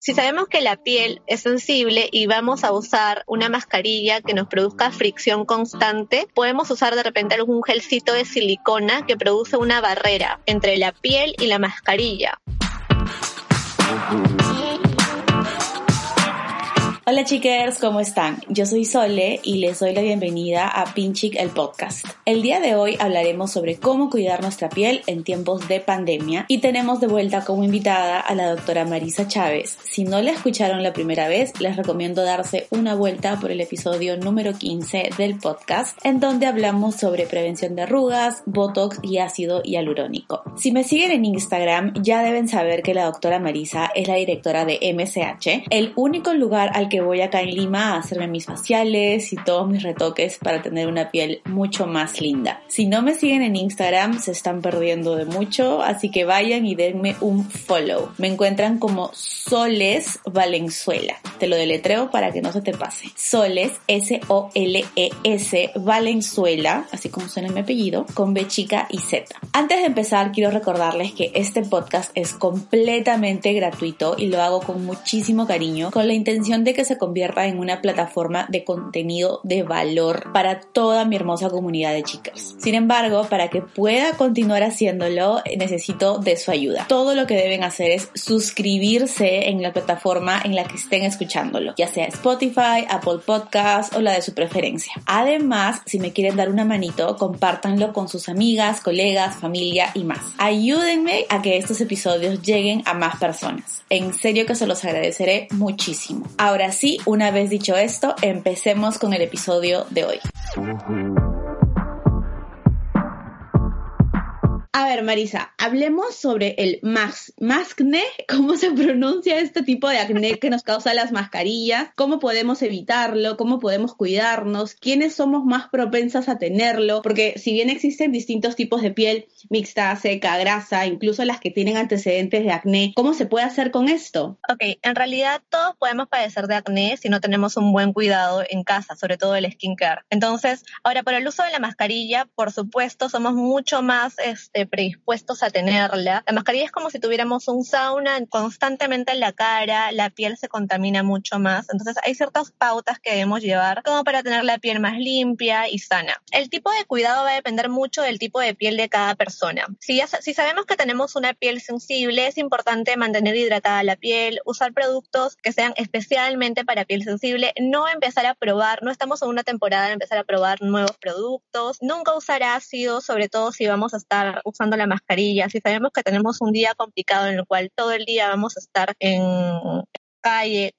Si sabemos que la piel es sensible y vamos a usar una mascarilla que nos produzca fricción constante, podemos usar de repente algún gelcito de silicona que produce una barrera entre la piel y la mascarilla. Hola chicos, ¿cómo están? Yo soy Sole y les doy la bienvenida a Pinchic el podcast. El día de hoy hablaremos sobre cómo cuidar nuestra piel en tiempos de pandemia y tenemos de vuelta como invitada a la doctora Marisa Chávez. Si no la escucharon la primera vez, les recomiendo darse una vuelta por el episodio número 15 del podcast en donde hablamos sobre prevención de arrugas, botox y ácido hialurónico. Si me siguen en Instagram ya deben saber que la doctora Marisa es la directora de MSH, el único lugar al que voy acá en Lima a hacerme mis faciales y todos mis retoques para tener una piel mucho más linda. Si no me siguen en Instagram se están perdiendo de mucho, así que vayan y denme un follow. Me encuentran como Soles Valenzuela. Te lo deletreo para que no se te pase. Soles, S-O-L-E-S, Valenzuela, así como suena mi apellido, con B chica y Z. Antes de empezar, quiero recordarles que este podcast es completamente gratuito y lo hago con muchísimo cariño, con la intención de que se convierta en una plataforma de contenido de valor para toda mi hermosa comunidad de chicas. Sin embargo, para que pueda continuar haciéndolo, necesito de su ayuda. Todo lo que deben hacer es suscribirse en la plataforma en la que estén escuchándolo, ya sea Spotify, Apple Podcast o la de su preferencia. Además, si me quieren dar una manito, compártanlo con sus amigas, colegas, familia y más. Ayúdenme a que estos episodios lleguen a más personas. En serio que se los agradeceré muchísimo. Ahora sí, una vez dicho esto, empecemos con el episodio de hoy. Ver, Marisa, hablemos sobre el max, mascne, cómo se pronuncia este tipo de acné que nos causa las mascarillas, cómo podemos evitarlo, cómo podemos cuidarnos, quiénes somos más propensas a tenerlo, porque si bien existen distintos tipos de piel, mixta, seca, grasa, incluso las que tienen antecedentes de acné, ¿cómo se puede hacer con esto? Ok, en realidad todos podemos padecer de acné si no tenemos un buen cuidado en casa, sobre todo el skincare. Entonces, ahora por el uso de la mascarilla, por supuesto, somos mucho más este, predispuestos a tenerla. La mascarilla es como si tuviéramos un sauna constantemente en la cara, la piel se contamina mucho más. Entonces hay ciertas pautas que debemos llevar como para tener la piel más limpia y sana. El tipo de cuidado va a depender mucho del tipo de piel de cada persona. Si, sabemos que tenemos una piel sensible, es importante mantener hidratada la piel, usar productos que sean especialmente para piel sensible, no empezar a probar, no estamos en una temporada de empezar a probar nuevos productos, nunca usar ácido, sobre todo si vamos a estar usando la mascarilla, si sabemos que tenemos un día complicado en el cual todo el día vamos a estar en,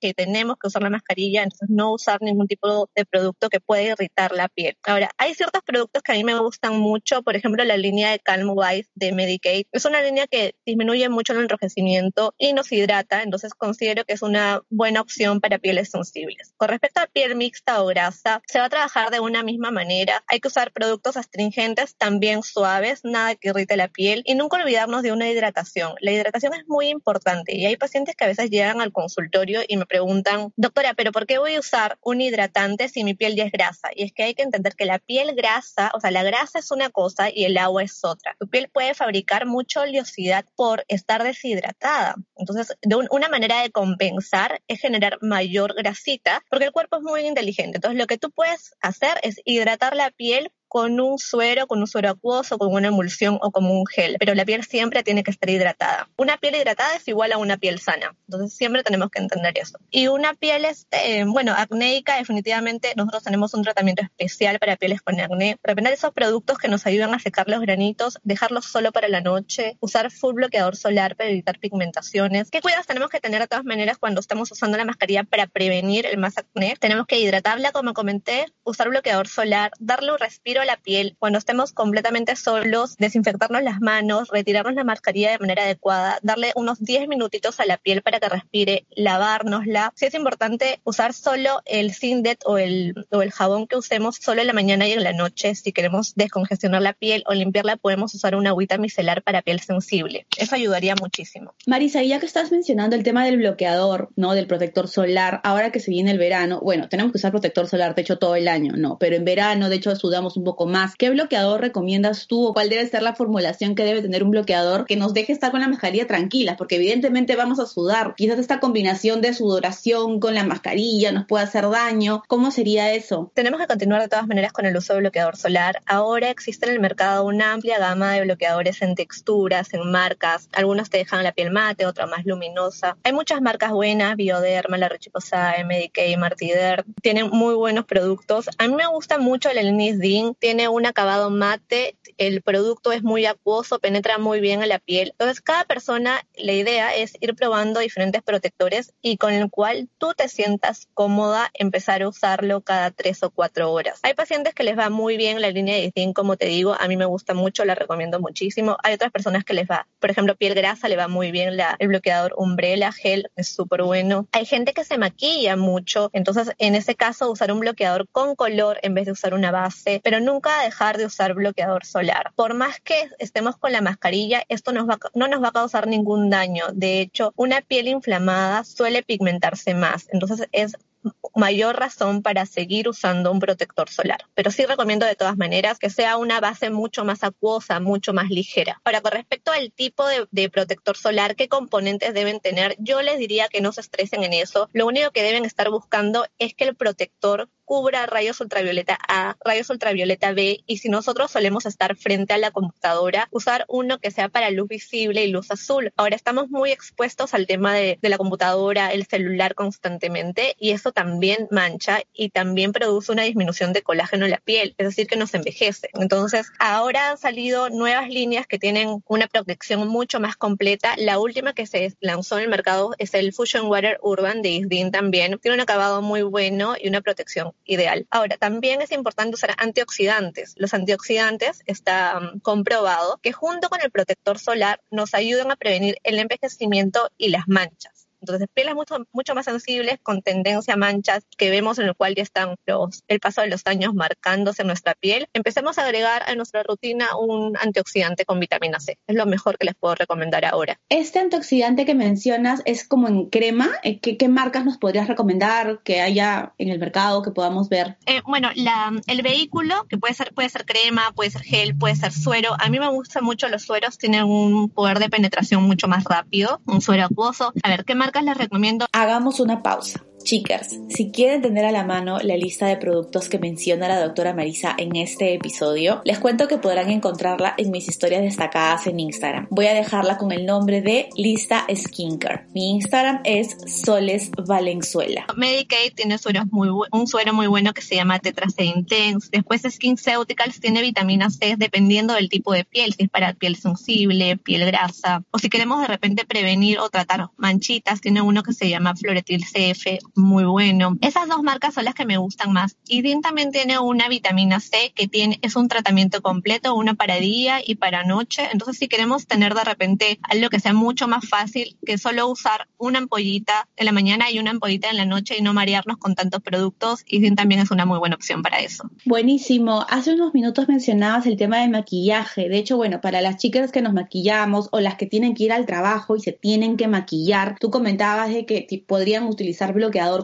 que tenemos que usar la mascarilla, entonces no usar ningún tipo de producto que pueda irritar la piel. Ahora, hay ciertos productos que a mí me gustan mucho, por ejemplo, la línea de Calm White de Medicaid. Es una línea que disminuye mucho el enrojecimiento y nos hidrata, entonces considero que es una buena opción para pieles sensibles. Con respecto a piel mixta o grasa, se va a trabajar de una misma manera. Hay que usar productos astringentes, también suaves, nada que irrite la piel y nunca olvidarnos de una hidratación. La hidratación es muy importante y hay pacientes que a veces llegan al consultorio y me preguntan, doctora, pero ¿por qué voy a usar un hidratante si mi piel ya es grasa? Y es que hay que entender que la piel grasa, o sea, la grasa es una cosa y el agua es otra. Tu piel puede fabricar mucha oleosidad por estar deshidratada. Entonces, una manera de compensar es generar mayor grasita, porque el cuerpo es muy inteligente. Entonces, lo que tú puedes hacer es hidratar la piel con un suero, con un suero acuoso, con una emulsión o como un gel, pero la piel siempre tiene que estar hidratada. Una piel hidratada es igual a una piel sana, entonces siempre tenemos que entender eso. Y una piel, este, bueno, acnéica, definitivamente nosotros tenemos un tratamiento especial para pieles con acné. Repetir esos productos que nos ayudan a secar los granitos, dejarlos solo para la noche, usar full bloqueador solar para evitar pigmentaciones. ¿Qué cuidados tenemos que tener de todas maneras cuando estamos usando la mascarilla para prevenir el más acné? Tenemos que hidratarla, como comenté, usar bloqueador solar, darle un respiro la piel, cuando estemos completamente solos, desinfectarnos las manos, retirarnos la mascarilla de manera adecuada, darle unos 10 minutitos a la piel para que respire, lavárnosla. Si es importante usar solo el Sindet o el, o el jabón que usemos solo en la mañana y en la noche. Si queremos descongestionar la piel o limpiarla, podemos usar una agüita micelar para piel sensible. Eso ayudaría muchísimo. Marisa, ya que estás mencionando el tema del bloqueador, ¿no? Del protector solar, ahora que se viene el verano, bueno, tenemos que usar protector solar, de hecho, todo el año, ¿no? Pero en verano, de hecho, sudamos un poco más. ¿Qué bloqueador recomiendas tú o cuál debe ser la formulación que debe tener un bloqueador que nos deje estar con la mascarilla tranquila? Porque evidentemente vamos a sudar. Quizás esta combinación de sudoración con la mascarilla nos puede hacer daño. ¿Cómo sería eso? Tenemos que continuar de todas maneras con el uso de bloqueador solar. Ahora existe en el mercado una amplia gama de bloqueadores en texturas, en marcas. Algunos te dejan la piel mate, otra más luminosa. Hay muchas marcas buenas, Bioderma, La Roche-Posay, Medicaid, Martider. Tienen muy buenos productos. A mí me gusta mucho el Elnis Dean. Tiene un acabado mate, el producto es muy acuoso, penetra muy bien a la piel. Entonces, cada persona, la idea es ir probando diferentes protectores y con el cual tú te sientas cómoda empezar a usarlo cada tres o cuatro horas. Hay pacientes que les va muy bien la línea de Dean, como te digo, a mí me gusta mucho, la recomiendo muchísimo. Hay otras personas que les va, por ejemplo, piel grasa, le va muy bien el bloqueador Umbrella Gel, es súper bueno. Hay gente que se maquilla mucho, entonces en ese caso usar un bloqueador con color en vez de usar una base, pero nunca dejar de usar bloqueador solar. Por más que estemos con la mascarilla, esto no nos va a causar ningún daño. De hecho, una piel inflamada suele pigmentarse más, entonces es mayor razón para seguir usando un protector solar. Pero sí recomiendo de todas maneras que sea una base mucho más acuosa, mucho más ligera. Ahora, con respecto al tipo de, de, protector solar, qué componentes deben tener, yo les diría que no se estresen en eso. Lo único que deben estar buscando es que el protector cubra rayos ultravioleta A, rayos ultravioleta B y si nosotros solemos estar frente a la computadora, usar uno que sea para luz visible y luz azul. Ahora estamos muy expuestos al tema de, de la computadora, el celular constantemente y eso también mancha y también produce una disminución de colágeno en la piel, es decir, que nos envejece. Entonces, ahora han salido nuevas líneas que tienen una protección mucho más completa. La última que se lanzó en el mercado es el Fusion Water Urban de Isdin también. Tiene un acabado muy bueno y una protección ideal. Ahora, también es importante usar antioxidantes. Los antioxidantes está comprobado que junto con el protector solar nos ayudan a prevenir el envejecimiento y las manchas. Entonces, pieles mucho, mucho más sensibles con tendencia a manchas que vemos en el cual ya están los, el paso de los años marcándose en nuestra piel, empecemos a agregar a nuestra rutina un antioxidante con vitamina C. Es lo mejor que les puedo recomendar ahora. Este antioxidante que mencionas es como en crema. Eh, ¿Qué, qué marcas nos podrías recomendar que haya en el mercado que podamos ver? Eh, bueno, la, el vehículo, que puede ser, puede ser crema, puede ser gel, puede ser suero. A mí me gustan mucho los sueros, tienen un poder de penetración mucho más rápido, un suero acuoso. A ver, ¿qué Hagamos una pausa. Chicas, si quieren tener a la mano la lista de productos que menciona la doctora Marisa en este episodio, les cuento que podrán encontrarla en mis historias destacadas en Instagram. Voy a dejarla con el nombre de Lista Skincare. Mi Instagram es Soles Valenzuela. Medicaid tiene sueros muy un suero muy bueno que se llama Tetra C Intense. Después SkinCeuticals tiene vitamina C dependiendo del tipo de piel, si es para piel sensible, piel grasa, o si queremos de repente prevenir o tratar manchitas, tiene uno que se llama Floretil CF muy bueno. Esas dos marcas son las que me gustan más. Y DIN también tiene una vitamina C que tiene, es un tratamiento completo, uno para día y para noche. Entonces, si queremos tener de repente algo que sea mucho más fácil que solo usar una ampollita en la mañana y una ampollita en la noche y no marearnos con tantos productos, y DIN también es una muy buena opción para eso. Buenísimo. Hace unos minutos mencionabas el tema de maquillaje. De hecho, bueno, para las chicas que nos maquillamos o las que tienen que ir al trabajo y se tienen que maquillar, tú comentabas de que podrían utilizar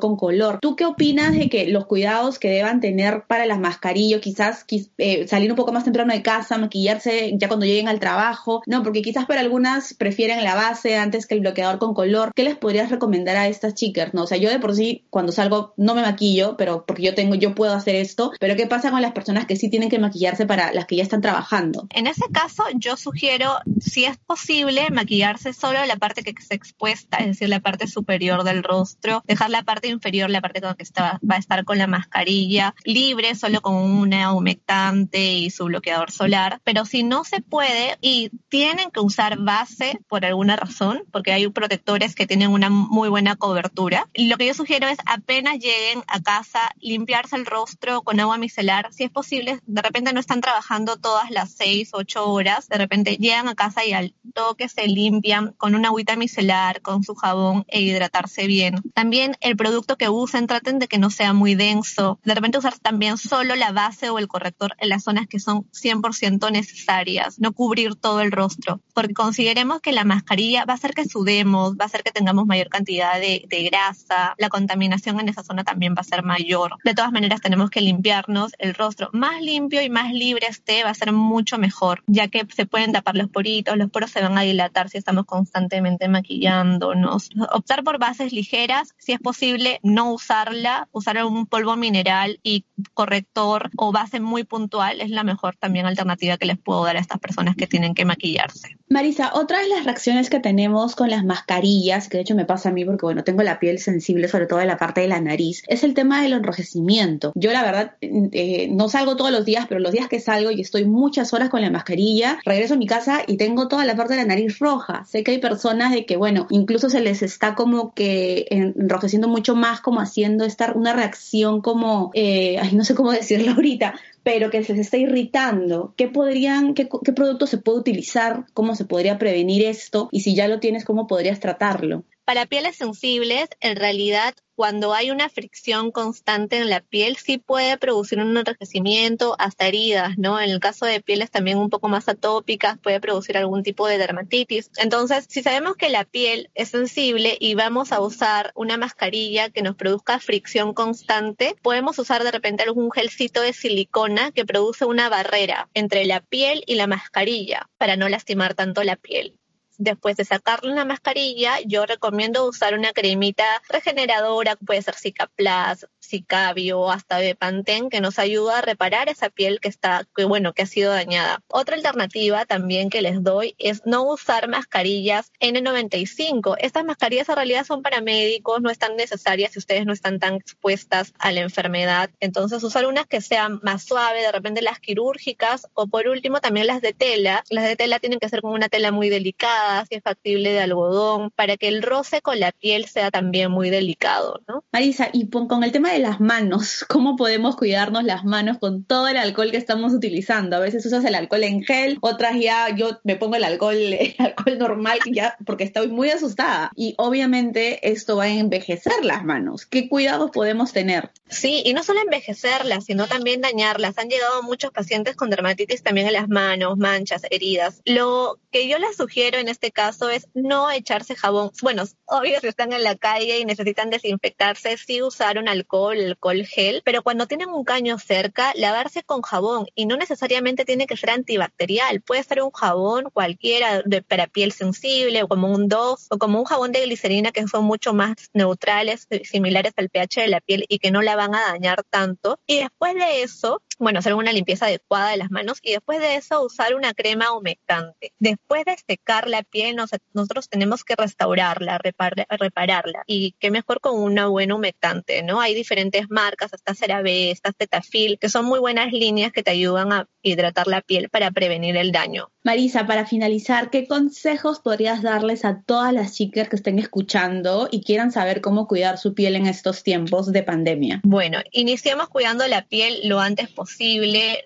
con color. ¿Tú qué opinas de que los cuidados que deban tener para las mascarillas, quizás eh, salir un poco más temprano de casa, maquillarse ya cuando lleguen al trabajo? No, porque quizás para algunas prefieren la base antes que el bloqueador con color. ¿Qué les podrías recomendar a estas chicas? No, o sea, yo de por sí cuando salgo no me maquillo, pero porque yo tengo, yo puedo hacer esto. Pero ¿qué pasa con las personas que sí tienen que maquillarse para las que ya están trabajando? En ese caso, yo sugiero, si es posible, maquillarse solo la parte que se expuesta, es decir, la parte superior del rostro, dejar la parte inferior, la parte que está, va a estar con la mascarilla libre, solo con una humectante y su bloqueador solar. Pero si no se puede y tienen que usar base por alguna razón, porque hay protectores que tienen una muy buena cobertura, lo que yo sugiero es apenas lleguen a casa, limpiarse el rostro con agua micelar. Si es posible, de repente no están trabajando todas las 6, 8 horas, de repente llegan a casa y al toque se limpian con una agüita micelar, con su jabón e hidratarse bien. También el producto que usen traten de que no sea muy denso. De repente usar también solo la base o el corrector en las zonas que son 100% necesarias, no cubrir todo el rostro, porque consideremos que la mascarilla va a hacer que sudemos, va a hacer que tengamos mayor cantidad de, de grasa, la contaminación en esa zona también va a ser mayor. De todas maneras tenemos que limpiarnos el rostro. Más limpio y más libre esté va a ser mucho mejor, ya que se pueden tapar los poritos, los poros se van a dilatar si estamos constantemente maquillándonos. Optar por bases ligeras, si es posible no usarla, usar un polvo mineral y corrector o base muy puntual es la mejor también alternativa que les puedo dar a estas personas que tienen que maquillarse. Marisa, otra de las reacciones que tenemos con las mascarillas, que de hecho me pasa a mí porque bueno, tengo la piel sensible sobre todo en la parte de la nariz, es el tema del enrojecimiento. Yo la verdad eh, no salgo todos los días, pero los días que salgo y estoy muchas horas con la mascarilla, regreso a mi casa y tengo toda la parte de la nariz roja. Sé que hay personas de que bueno, incluso se les está como que enrojeciendo mucho más, como haciendo esta una reacción como, eh, ay, no sé cómo decirlo ahorita, pero que se les está irritando, ¿qué podrían, qué, qué producto se puede utilizar? ¿Cómo se podría prevenir esto? Y si ya lo tienes, ¿cómo podrías tratarlo? Para pieles sensibles, en realidad, cuando hay una fricción constante en la piel, sí puede producir un enrojecimiento, hasta heridas, ¿no? En el caso de pieles también un poco más atópicas, puede producir algún tipo de dermatitis. Entonces, si sabemos que la piel es sensible y vamos a usar una mascarilla que nos produzca fricción constante, podemos usar de repente algún gelcito de silicona que produce una barrera entre la piel y la mascarilla para no lastimar tanto la piel después de sacarle una mascarilla, yo recomiendo usar una cremita regeneradora, puede ser Cicaplast, Cicabio hasta Bepantén, que nos ayuda a reparar esa piel que está, que bueno, que ha sido dañada. Otra alternativa también que les doy es no usar mascarillas N95. Estas mascarillas en realidad son para médicos, no están necesarias si ustedes no están tan expuestas a la enfermedad. Entonces, usar unas que sean más suaves, de repente las quirúrgicas o por último también las de tela. Las de tela tienen que ser con una tela muy delicada si es factible de algodón, para que el roce con la piel sea también muy delicado, ¿no? Marisa, y con el tema de las manos, ¿cómo podemos cuidarnos las manos con todo el alcohol que estamos utilizando? A veces usas el alcohol en gel, otras ya yo me pongo el alcohol, el alcohol normal ya porque estoy muy asustada. Y obviamente esto va a envejecer las manos. ¿Qué cuidados podemos tener? Sí, y no solo envejecerlas, sino también dañarlas. Han llegado muchos pacientes con dermatitis también en las manos, manchas, heridas. Lo que yo les sugiero en este caso es no echarse jabón. Bueno, obvio si están en la calle y necesitan desinfectarse, sí usar un alcohol, alcohol gel, pero cuando tienen un caño cerca, lavarse con jabón y no necesariamente tiene que ser antibacterial. Puede ser un jabón cualquiera de, para piel sensible o como un Dove o como un jabón de glicerina que son mucho más neutrales, similares al pH de la piel y que no la van a dañar tanto. Y después de eso, bueno, hacer una limpieza adecuada de las manos y después de eso usar una crema humectante. Después de secar la piel, nosotros tenemos que restaurarla, repararla. Y qué mejor con una buena humectante, ¿no? Hay diferentes marcas, hasta CeraVe, hasta Cetaphil, que son muy buenas líneas que te ayudan a hidratar la piel para prevenir el daño. Marisa, para finalizar, ¿qué consejos podrías darles a todas las chicas que estén escuchando y quieran saber cómo cuidar su piel en estos tiempos de pandemia? Bueno, iniciemos cuidando la piel lo antes posible.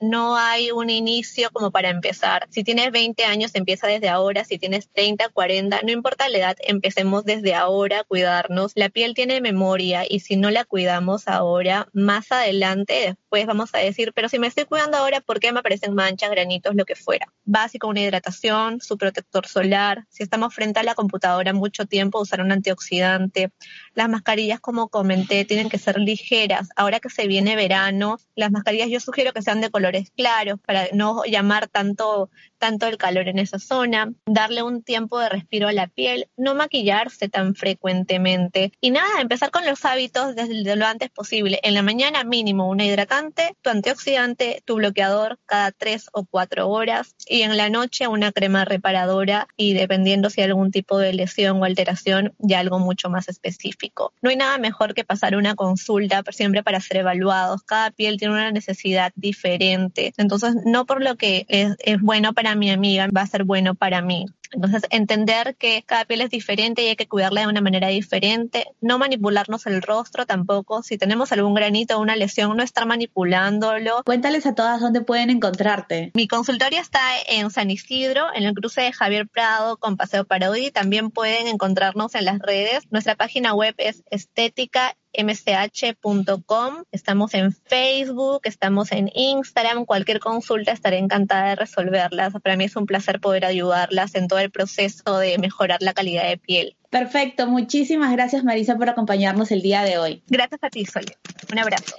No hay un inicio como para empezar. Si tienes 20 años, empieza desde ahora. Si tienes 30, 40, no importa la edad, empecemos desde ahora a cuidarnos. La piel tiene memoria y si no la cuidamos ahora, más adelante, después vamos a decir, pero si me estoy cuidando ahora, ¿por qué me aparecen manchas, granitos, lo que fuera? Básico, una hidratación, su protector solar. Si estamos frente a la computadora mucho tiempo, usar un antioxidante. Las mascarillas, como comenté, tienen que ser ligeras. Ahora que se viene verano, las mascarillas yo sugiero que sean de colores claros para no llamar tanto tanto el calor en esa zona, darle un tiempo de respiro a la piel, no maquillarse tan frecuentemente y nada, empezar con los hábitos desde lo antes posible. En la mañana mínimo una hidratante, tu antioxidante, tu bloqueador cada tres o cuatro horas y en la noche una crema reparadora y dependiendo si hay algún tipo de lesión o alteración, ya algo mucho más específico. No hay nada mejor que pasar una consulta siempre para ser evaluados. Cada piel tiene una necesidad diferente. Entonces, no por lo que es, es bueno para mi amiga va a ser bueno para mí. Entonces, entender que cada piel es diferente y hay que cuidarla de una manera diferente. No manipularnos el rostro tampoco. Si tenemos algún granito o una lesión, no estar manipulándolo. Cuéntales a todas dónde pueden encontrarte. Mi consultorio está en San Isidro, en el cruce de Javier Prado con Paseo Parodi. También pueden encontrarnos en las redes. Nuestra página web es estética mch.com, estamos en Facebook, estamos en Instagram, cualquier consulta estaré encantada de resolverlas. Para mí es un placer poder ayudarlas en todo el proceso de mejorar la calidad de piel. Perfecto, muchísimas gracias Marisa por acompañarnos el día de hoy. Gracias a ti, Sole. Un abrazo.